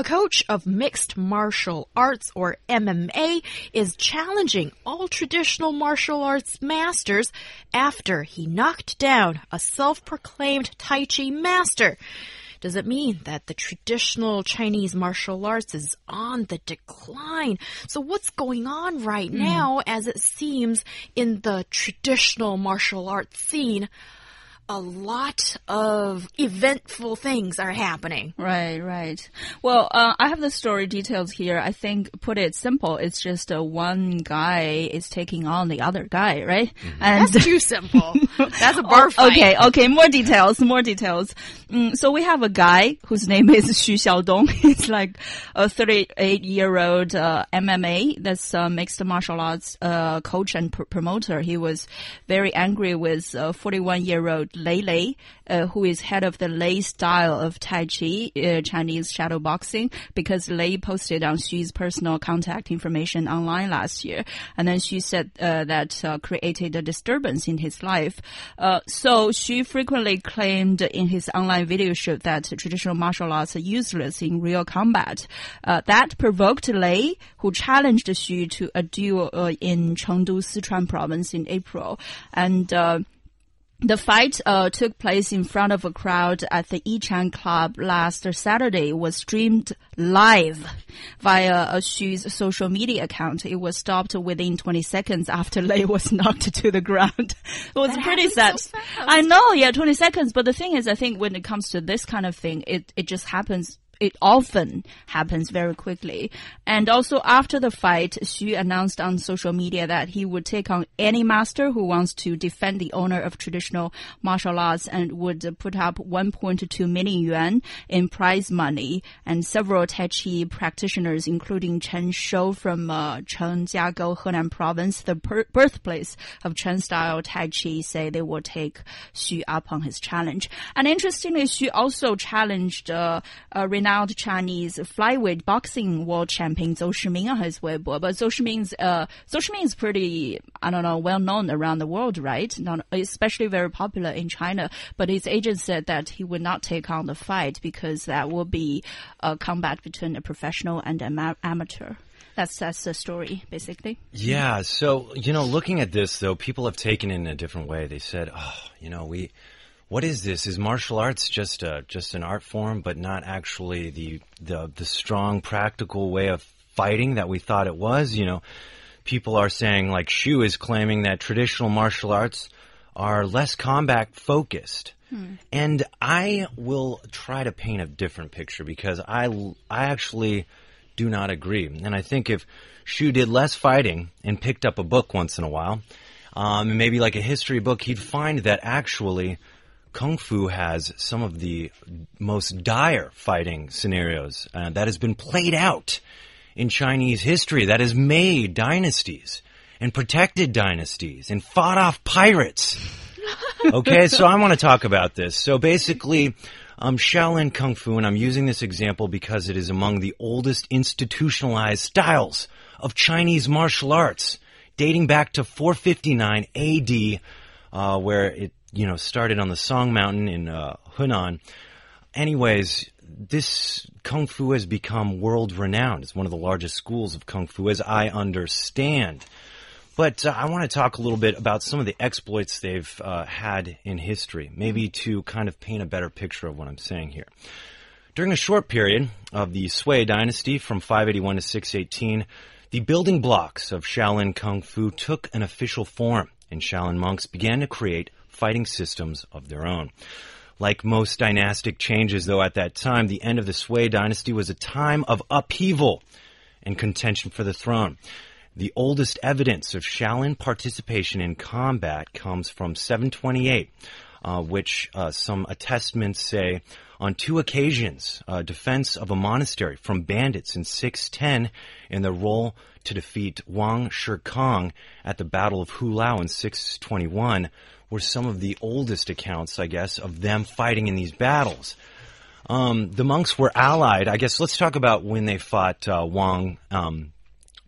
A coach of mixed martial arts or MMA is challenging all traditional martial arts masters after he knocked down a self-proclaimed Tai Chi master. Does it mean that the traditional Chinese martial arts is on the decline? So what's going on right mm. now as it seems in the traditional martial arts scene? A lot of eventful things are happening. Right, right. Well, uh, I have the story details here. I think, put it simple, it's just uh, one guy is taking on the other guy, right? Mm -hmm. And That's too simple. That's a bar fight. Okay, okay. More details, more details. Mm, so we have a guy whose name is Xu Xiaodong. He's like a 38 year old uh, MMA, that's uh, mixed martial arts uh, coach and pr promoter. He was very angry with a 41 year old Lei Lei, uh, who is head of the Lei style of Tai Chi, uh, Chinese shadow boxing, because Lei posted on Xu's personal contact information online last year. And then she said uh, that uh, created a disturbance in his life. Uh, so Xu frequently claimed in his online video shoot that traditional martial arts are useless in real combat. Uh, that provoked Lei, who challenged Xu to a duel in Chengdu, Sichuan province in April. And the fight uh, took place in front of a crowd at the Yichang Club last Saturday. Was streamed live via Xu's social media account. It was stopped within 20 seconds after Lei was knocked to the ground. it was that pretty sad. So I know, yeah, 20 seconds. But the thing is, I think when it comes to this kind of thing, it, it just happens it often happens very quickly. And also after the fight, Xu announced on social media that he would take on any master who wants to defend the honor of traditional martial arts and would put up 1.2 million yuan in prize money. And several Tai Chi practitioners, including Chen Shou from uh, Chenjiagou, Henan province, the birthplace of Chen style Tai Chi, say they will take Xu up on his challenge. And interestingly, Xu also challenged uh, uh, renowned Chinese flyweight boxing world champion Zou Shiming on his Weibo. But Zou Shiming's, uh, Zou Shiming is pretty, I don't know, well known around the world, right? Not, especially very popular in China. But his agent said that he would not take on the fight because that will be a combat between a professional and an amateur. That's that's the story, basically. Yeah. So you know, looking at this though, people have taken it in a different way. They said, "Oh, you know, we what is this? Is martial arts just a just an art form, but not actually the the the strong practical way of fighting that we thought it was? You know, people are saying like Xu is claiming that traditional martial arts are less combat focused. Hmm. And I will try to paint a different picture because I, I actually do not agree. And I think if Xu did less fighting and picked up a book once in a while, um, maybe like a history book, he'd find that actually Kung Fu has some of the most dire fighting scenarios uh, that has been played out in Chinese history that has made dynasties and protected dynasties and fought off pirates. okay, so I want to talk about this. So basically, um, Shaolin Kung Fu, and I'm using this example because it is among the oldest institutionalized styles of Chinese martial arts, dating back to 459 AD, uh, where it you know, started on the Song Mountain in uh, Hunan. Anyways, this kung fu has become world renowned. It's one of the largest schools of kung fu, as I understand. But uh, I want to talk a little bit about some of the exploits they've uh, had in history, maybe to kind of paint a better picture of what I'm saying here. During a short period of the Sui dynasty from 581 to 618, the building blocks of Shaolin Kung Fu took an official form, and Shaolin monks began to create fighting systems of their own. Like most dynastic changes, though, at that time, the end of the Sui dynasty was a time of upheaval and contention for the throne. The oldest evidence of Shaolin participation in combat comes from 728, uh, which uh, some attestments say on two occasions, uh, defense of a monastery from bandits in 610 in their role to defeat Wang Shikang at the Battle of Hulao in 621 were some of the oldest accounts, I guess, of them fighting in these battles. Um, the monks were allied. I guess let's talk about when they fought uh, Wang um,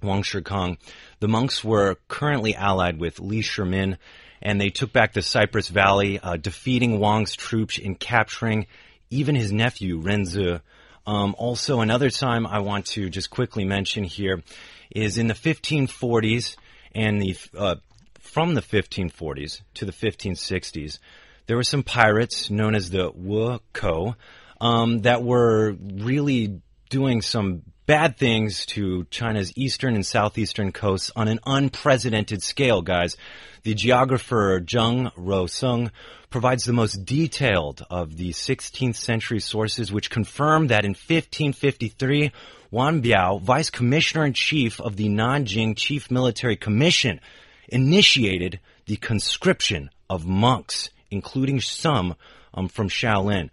Wang Shikang. The monks were currently allied with Li Shimin, and they took back the Cypress Valley, uh, defeating Wang's troops and capturing even his nephew Renzi. Um, also, another time I want to just quickly mention here is in the 1540s and the uh, from the 1540s to the 1560s, there were some pirates known as the Wu Ko um, that were really doing some bad things to China's eastern and southeastern coasts on an unprecedented scale, guys. The geographer Zheng Ruozeng provides the most detailed of the 16th century sources, which confirm that in 1553, Wan Biao, vice commissioner in chief of the Nanjing Chief Military Commission, initiated the conscription of monks, including some um, from Shaolin.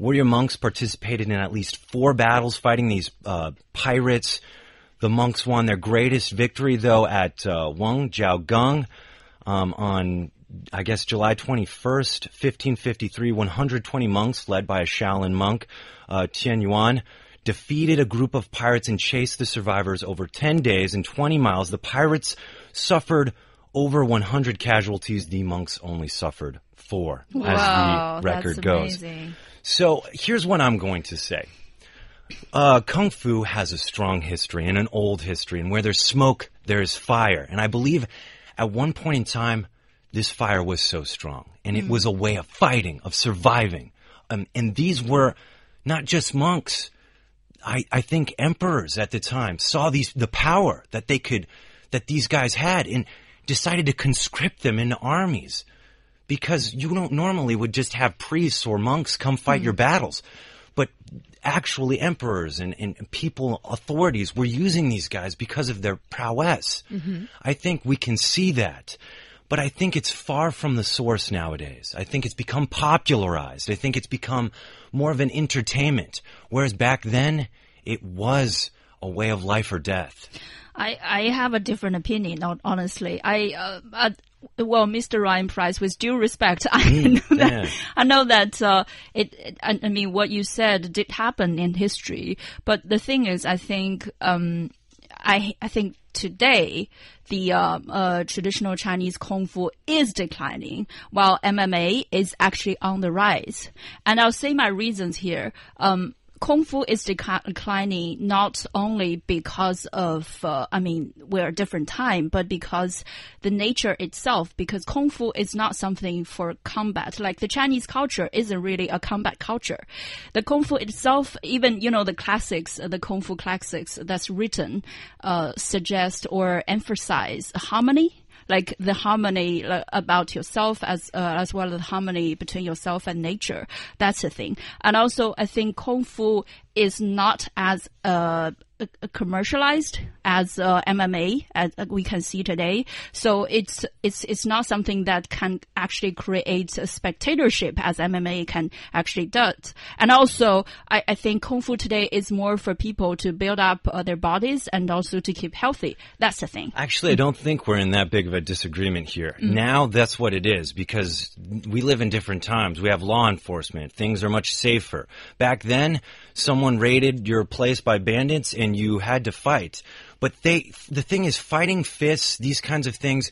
Warrior monks participated in at least four battles fighting these uh, pirates. The monks won their greatest victory, though, at uh, Wang Jiaogang um, on, I guess, July 21st, 1553. 120 monks, led by a Shaolin monk, uh, Tian Yuan, defeated a group of pirates and chased the survivors over 10 days and 20 miles. The pirates suffered over 100 casualties. The monks only suffered four, Wow, as the record that's goes. amazing. So here's what I'm going to say. Uh, Kung Fu has a strong history and an old history, and where there's smoke, there's fire. And I believe at one point in time, this fire was so strong, and it was a way of fighting, of surviving. Um, and these were not just monks. I, I think emperors at the time saw these the power that they could that these guys had and decided to conscript them into armies because you don't normally would just have priests or monks come fight your battles. But actually emperors and, and people, authorities were using these guys because of their prowess. I think we can see that. But I think it's far from the source nowadays. I think it's become popularized. I think it's become more of an entertainment. Whereas back then, it was a way of life or death. I, I have a different opinion, hon- honestly. I, uh, uh, well, Mr. Ryan Price, with due respect, I know that, yeah. I know that, uh, it, it- I, I mean, what you said did happen in history. But the thing is, I think, um, I, I think today the uh, uh, traditional Chinese kung fu is declining, while MMA is actually on the rise. And I'll say my reasons here. Um, Kung Fu is declining not only because of, uh, I mean, we're a different time, but because the nature itself, because Kung Fu is not something for combat. Like the Chinese culture isn't really a combat culture. The Kung Fu itself, even, you know, the classics, the Kung Fu classics that's written, uh, suggest or emphasize harmony like the harmony about yourself as uh, as well as the harmony between yourself and nature. That's the thing. And also, I think kung fu is not as uh, commercialized as uh, MMA as uh, we can see today. So it's it's it's not something that can actually create a spectatorship as MMA can actually does. And also, I, I think kung fu today is more for people to build up uh, their bodies and also to keep healthy. That's the thing. Actually, I don't think we're in that big of a disagreement here. Now that's what it is because we live in different times. We have law enforcement. Things are much safer. Back then, someone raided your place by bandits and you had to fight. But they, the thing is, fighting fists, these kinds of things,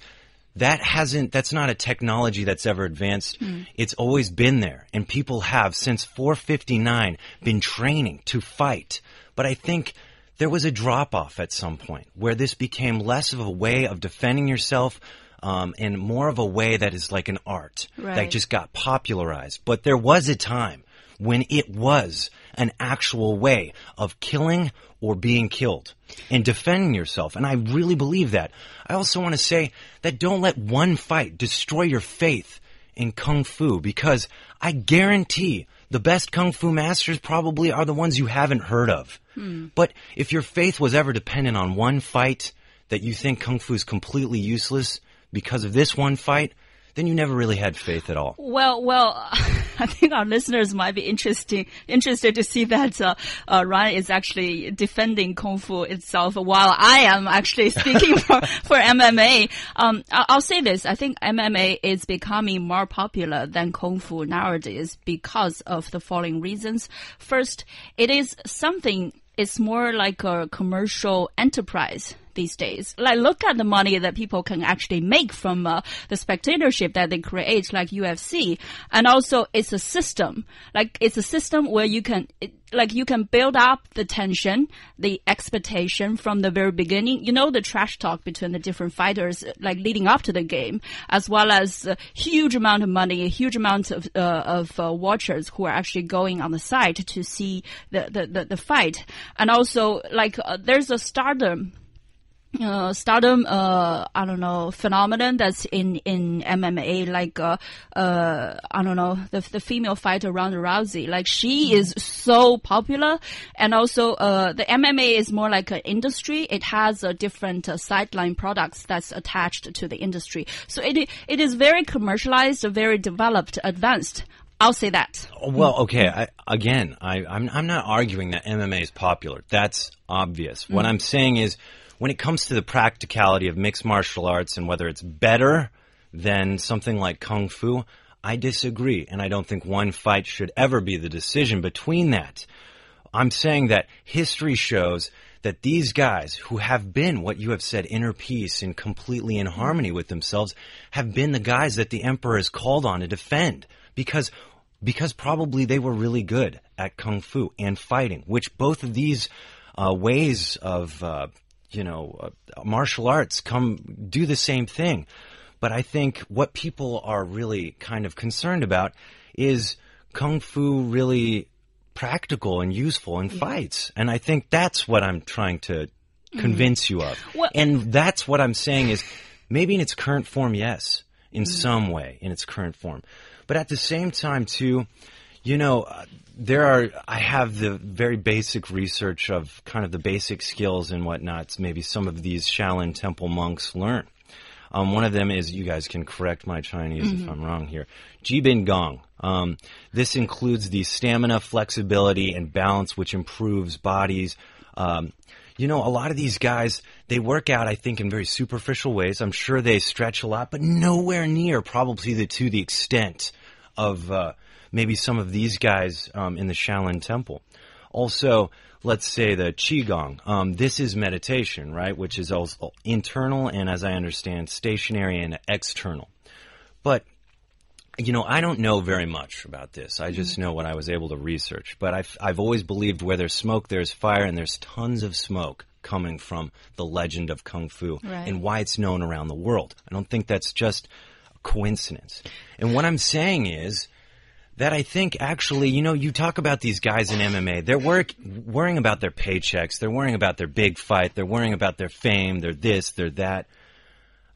that hasn't, that's not a technology that's ever advanced. It's always been there. And people have, since 459, been training to fight. But I think there was a drop off at some point where this became less of a way of defending yourself um, and more of a way that is like an art that just got popularized. But there was a time when it was an actual way of killing or being killed and defending yourself. And I really believe that. I also want to say that don't let one fight destroy your faith in Kung Fu because I guarantee the best Kung Fu masters probably are the ones you haven't heard of. Hmm. But if your faith was ever dependent on one fight that you think Kung Fu is completely useless because of this one fight, then you never really had faith at all. Well, well, I think our listeners might be interesting interested to see that uh, uh, Ryan is actually defending kung fu itself, while I am actually speaking for for MMA. Um, I'll say this: I think MMA is becoming more popular than kung fu nowadays because of the following reasons. First, it is something. It's more like a commercial enterprise these days. Like, look at the money that people can actually make from uh, the spectatorship that they create, like UFC. And also, it's a system. Like, it's a system where you can, it, like, you can build up the tension, the expectation from the very beginning. You know, the trash talk between the different fighters, like, leading up to the game, as well as a huge amount of money, a huge amount of, uh, of uh, watchers who are actually going on the site to see the, the, the, the fight. And also, like, uh, there's a stardom uh, stardom, uh, I don't know, phenomenon that's in, in MMA, like, uh, uh, I don't know, the, the female fighter Ronda Rousey, like, she is so popular. And also, uh, the MMA is more like an industry. It has uh, different uh, sideline products that's attached to the industry. So it, it is very commercialized, very developed, advanced. I'll say that. Well, okay. I, again, I, I'm I'm not arguing that MMA is popular. That's obvious. What I'm saying is, when it comes to the practicality of mixed martial arts and whether it's better than something like kung fu, I disagree, and I don't think one fight should ever be the decision between that. I'm saying that history shows that these guys who have been what you have said inner peace and completely in harmony with themselves have been the guys that the emperor has called on to defend because because probably they were really good at kung fu and fighting which both of these uh, ways of uh, you know uh, martial arts come do the same thing but I think what people are really kind of concerned about is kung fu really practical and useful in fights. And I think that's what I'm trying to convince you of. Well- and that's what I'm saying is maybe in its current form, yes, in some way in its current form. But at the same time, too, you know, uh, there are, I have the very basic research of kind of the basic skills and whatnots maybe some of these Shaolin Temple monks learn. Um, one of them is, you guys can correct my Chinese if I'm wrong here, Jiben Gong. Um, this includes the stamina, flexibility, and balance, which improves bodies. Um, you know, a lot of these guys, they work out, I think, in very superficial ways. I'm sure they stretch a lot, but nowhere near probably the, to the extent of uh, maybe some of these guys um, in the Shaolin Temple. Also, let's say the Qigong. Um, this is meditation, right? Which is also internal and, as I understand, stationary and external. But you know, I don't know very much about this. I just know what I was able to research. But I've, I've always believed where there's smoke, there's fire, and there's tons of smoke coming from the legend of Kung Fu Right. and why it's known around the world. I don't think that's just a coincidence. And what I'm saying is that I think actually, you know, you talk about these guys in MMA, they're work, worrying about their paychecks, they're worrying about their big fight, they're worrying about their fame, they're this, they're that.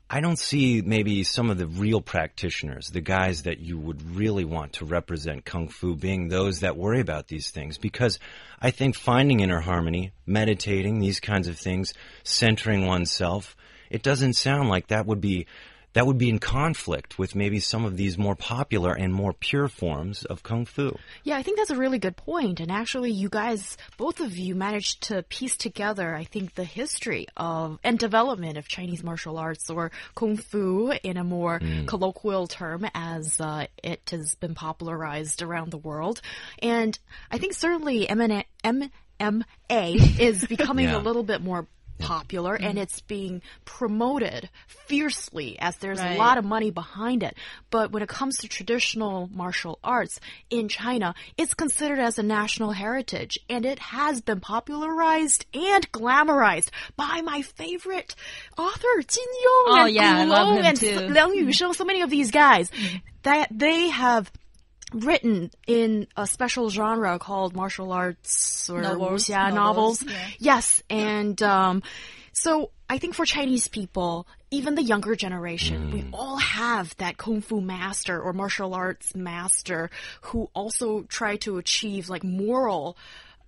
I don't see maybe some of the real practitioners, the guys that you would really want to represent Kung Fu being those that worry about these things. Because I think finding inner harmony, meditating, these kinds of things, centering oneself, it doesn't sound like that would be that would be in conflict with maybe some of these more popular and more pure forms of Kung Fu. Yeah, I think that's a really good point. And actually, you guys, both of you, managed to piece together, I think, the history of and development of Chinese martial arts or kung fu in a more colloquial term, as uh, it has been popularized around the world. And I think certainly MN MMA is becoming Yeah. a little bit more popular and mm-hmm. it's being promoted fiercely as there's a lot of money behind it. But when it comes to traditional martial arts in China, it's considered as a national heritage and it has been popularized and glamorized by my favorite author, Jin Yong Oh, and yeah, I Gu love him and too. Liang Yusheng, so many of these guys mm-hmm. that they have written in a special genre called martial arts or Novels, wuxia novels, novels. yeah. Yes, and um, so I think for Chinese people, even the younger generation, we all have that kung fu master or martial arts master who also try to achieve like moral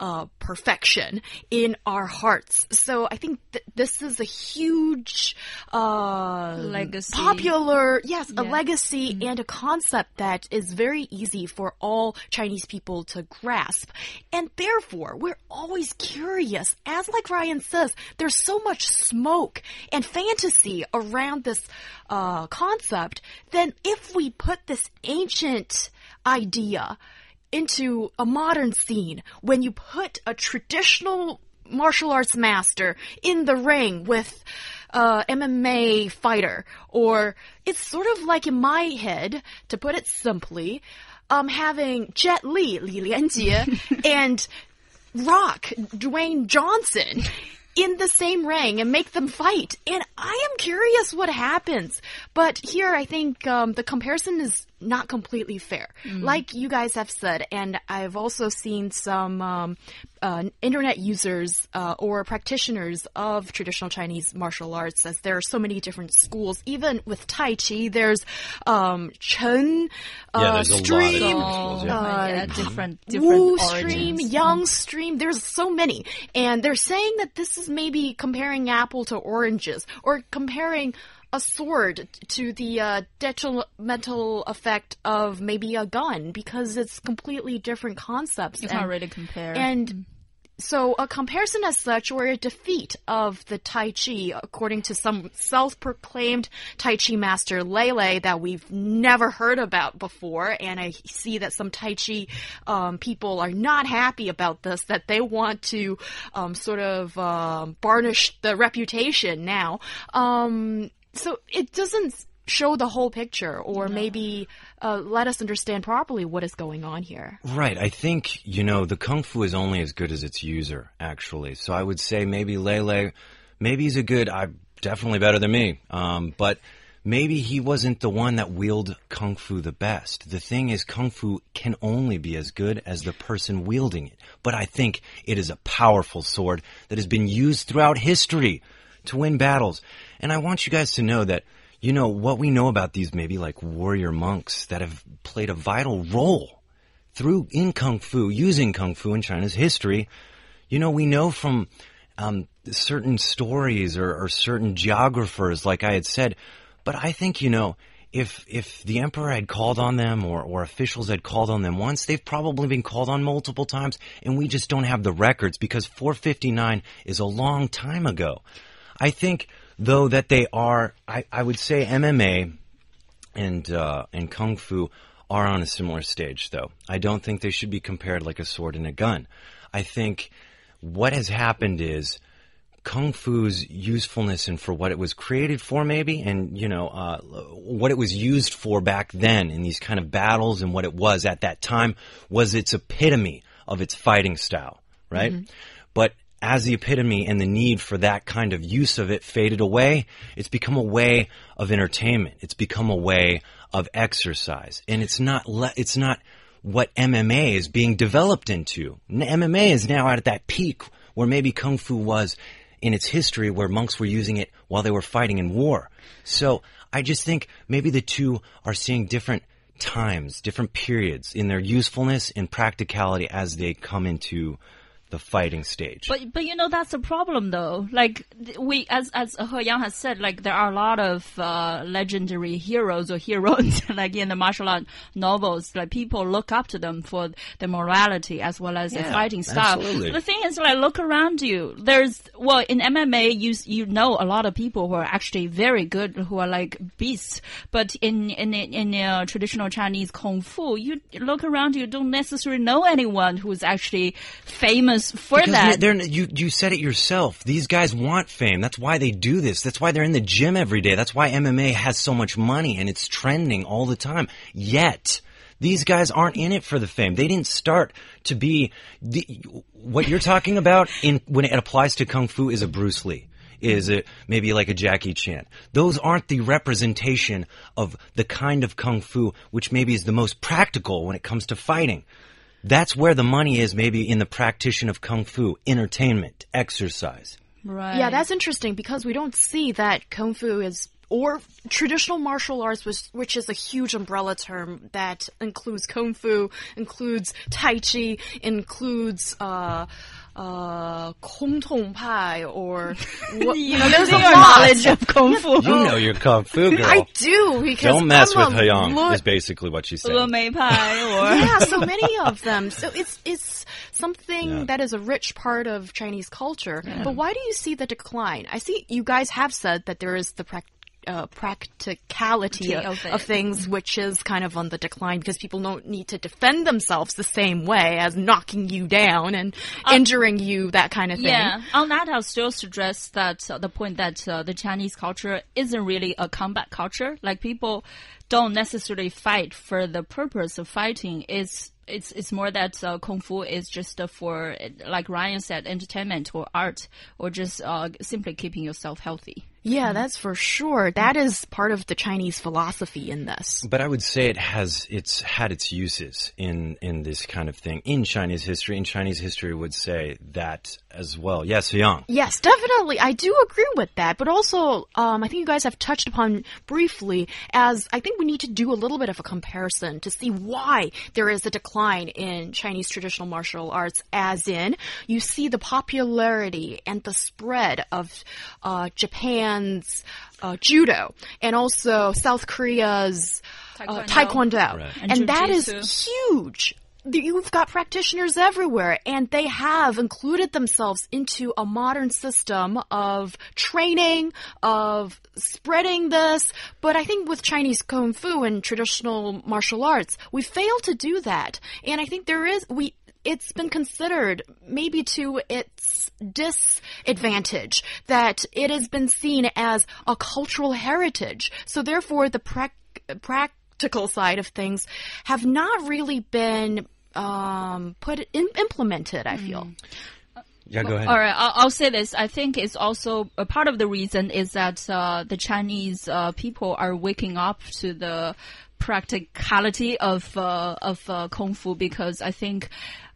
uh, perfection in our hearts. So I think th this is a huge uh, Legacy. popular, yes, a Yeah. legacy and a concept that is very easy for all Chinese people to grasp. And therefore, we're always curious. As like Ryan says, there's so much smoke and fantasy around this uh, concept. Then if we put this ancient idea into a modern scene, when you put a traditional martial arts master in the ring with uh, MMA fighter, or it's sort of like in my head, to put it simply, um, having Jet Li, Li Lianjie, and Rock, Dwayne Johnson in the same ring and make them fight. And I am curious what happens. But here I think um, the comparison is not completely fair. Like you guys have said, and I've also seen some um, uh, internet users uh, or practitioners of traditional Chinese martial arts, as there are so many different schools. Even with Tai Chi, there's um, Chen uh, Yeah, there's a lot of stream, different schools, yeah. Uh, yeah, different different Wu origins. stream, Young stream. There's so many, and they're saying that this is maybe comparing apple to oranges, or comparing a sword to the uh, detrimental effect of maybe a gun, because it's completely different concepts. You and- can't really compare. and so a comparison as such, or a defeat of the Tai Chi, according to some self-proclaimed Tai Chi master Lele that we've never heard about before, and I see that some Tai Chi um, people are not happy about this, that they want to um, sort of um, varnish the reputation now. Um, so it doesn't show the whole picture, or maybe uh, let us understand properly what is going on here. Right. I think, you know, the Kung Fu is only as good as its user, actually. So I would say maybe Lele, maybe he's a good, I definitely better than me. Um, but maybe he wasn't the one that wielded Kung Fu the best. The thing is, Kung Fu can only be as good as the person wielding it. But I think it is a powerful sword that has been used throughout history to win battles. And I want you guys to know that you know, what we know about these maybe like warrior monks that have played a vital role through in kung fu, using kung fu in China's history. You know, we know from um, certain stories or, or certain geographers, like I had said. But I think you know, if if the emperor had called on them or or officials had called on them once, they've probably been called on multiple times, and we just don't have the records because 459 is a long time ago. I think though that they are, I, I would say MMA and uh, and kung fu are on a similar stage, though. I don't think they should be compared like a sword and a gun. I think what has happened is kung fu's usefulness and for what it was created for, maybe, and you know uh, what it was used for back then in these kind of battles, and what it was at that time was its epitome of its fighting style, right? But as the epitome and the need for that kind of use of it faded away, it's become a way of entertainment. It's become a way of exercise, and it's not le- it's not what MMA is being developed into. MMA is now at that peak where maybe kung fu was in its history, where monks were using it while they were fighting in war. So I just think maybe the two are seeing different times, different periods in their usefulness and practicality as they come into the fighting stage. But but you know that's the problem though. Like we as as He Yang has said, like there are a lot of uh, legendary heroes or heroines like in the martial art novels. Like people look up to them for their morality as well as their Yeah, fighting style. absolutely. The thing is, like look around you. There's well in MMA you you know a lot of people who are actually very good who are like beasts. But in in in uh, traditional Chinese kung fu, you look around you don't necessarily know anyone who's actually famous for Because that. they're, they're, you, you said it yourself. These guys want fame. That's why they do this. That's why they're in the gym every day. That's why MMA has so much money and it's trending all the time. Yet, these guys aren't in it for the fame. They didn't start to be the, what you're talking about in, when it applies to Kung Fu is a Bruce Lee. Is it maybe like a Jackie Chan? Those aren't the representation of the kind of Kung Fu which maybe is the most practical when it comes to fighting. That's where the money is maybe in the practitioner of kung fu, entertainment, exercise. Right. Yeah, that's interesting because we don't see that kung fu is or traditional martial arts, which, which is a huge umbrella term that includes kung fu, includes tai chi, includes uh, uh, kung tong pai or you know, there's a knowledge of kung fu. You know your kung fu girl. I do because don't mess I'm with Hyung is basically what she said. Pie or yeah, so many of them. So it's it's something yeah. that is a rich part of Chinese culture. Yeah. But why do you see the decline? I see you guys have said that there is the practice uh, practicality of, Of things, which is kind of on the decline because people don't need to defend themselves the same way as knocking you down and injuring you, that kind of thing. Yeah, on that, I'll still suggest that uh, the point that uh, the Chinese culture isn't really a combat culture. Like people don't necessarily fight for the purpose of fighting. It's it's it's more that uh, kung fu is just uh, for, like Ryan said, entertainment or art, or just uh, simply keeping yourself healthy. Yeah, that's for sure. That is part of the Chinese philosophy in this. But I would say it has it's had its uses in in this kind of thing in Chinese history. And Chinese history would say that as well. Yes, Hyung. Yes, definitely. I do agree with that. But also, um, I think you guys have touched upon briefly as I think we need to do a little bit of a comparison to see why there is a decline in Chinese traditional martial arts, as in you see the popularity and the spread of uh, Japan's uh, judo and also South Korea's uh, Taekwondo. taekwondo. Right. And And that is huge. You've got practitioners everywhere, and they have included themselves into a modern system of training, of spreading this. But I think with Chinese Kung Fu and traditional martial arts, we fail to do that. And I think there is, we, it's been considered maybe to its disadvantage that it has been seen as a cultural heritage. So therefore, the prac practical side of things have not really been um, put in, implemented. I feel. Yeah, go ahead. All right, I'll, I'll say this. I think it's also a part of the reason is that uh, the Chinese uh, people are waking up to the practicality of uh, of uh, kung fu because I think.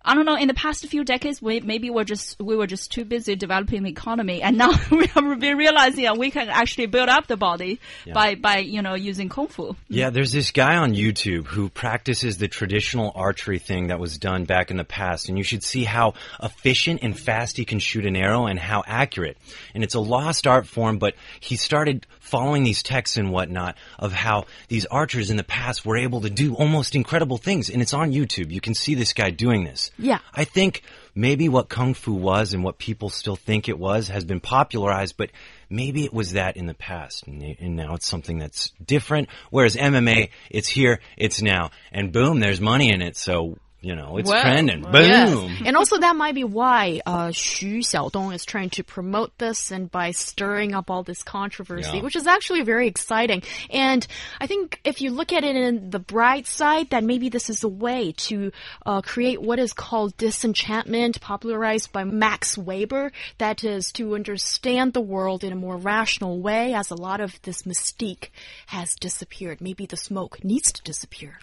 I don't know. In the past few decades, we maybe we're just we were just too busy developing the economy, and now we are realizing that we can actually build up the body by by you know using kung fu. Yeah, there's this guy on YouTube who practices the traditional archery thing that was done back in the past, and you should see how efficient and fast he can shoot an arrow and how accurate. And it's a lost art form, but he started following these texts and whatnot of how these archers in the past were able to do almost incredible things, and it's on YouTube. You can see this guy doing this. Yeah. I think maybe what kung fu was and what people still think it was has been popularized, but maybe it was that in the past, and, and now it's something that's different. Whereas MMA, it's here, it's now, and boom, there's money in it, so you know it's Well, trending. Boom. Yes. And also that might be why uh, Xu Xiaodong is trying to promote this and by stirring up all this controversy, Yeah. which is actually very exciting. And I think if you look at it in the bright side, that maybe this is a way to uh, create what is called disenchantment, popularized by Max Weber. That is to understand the world in a more rational way, as a lot of this mystique has disappeared. Maybe the smoke needs to disappear.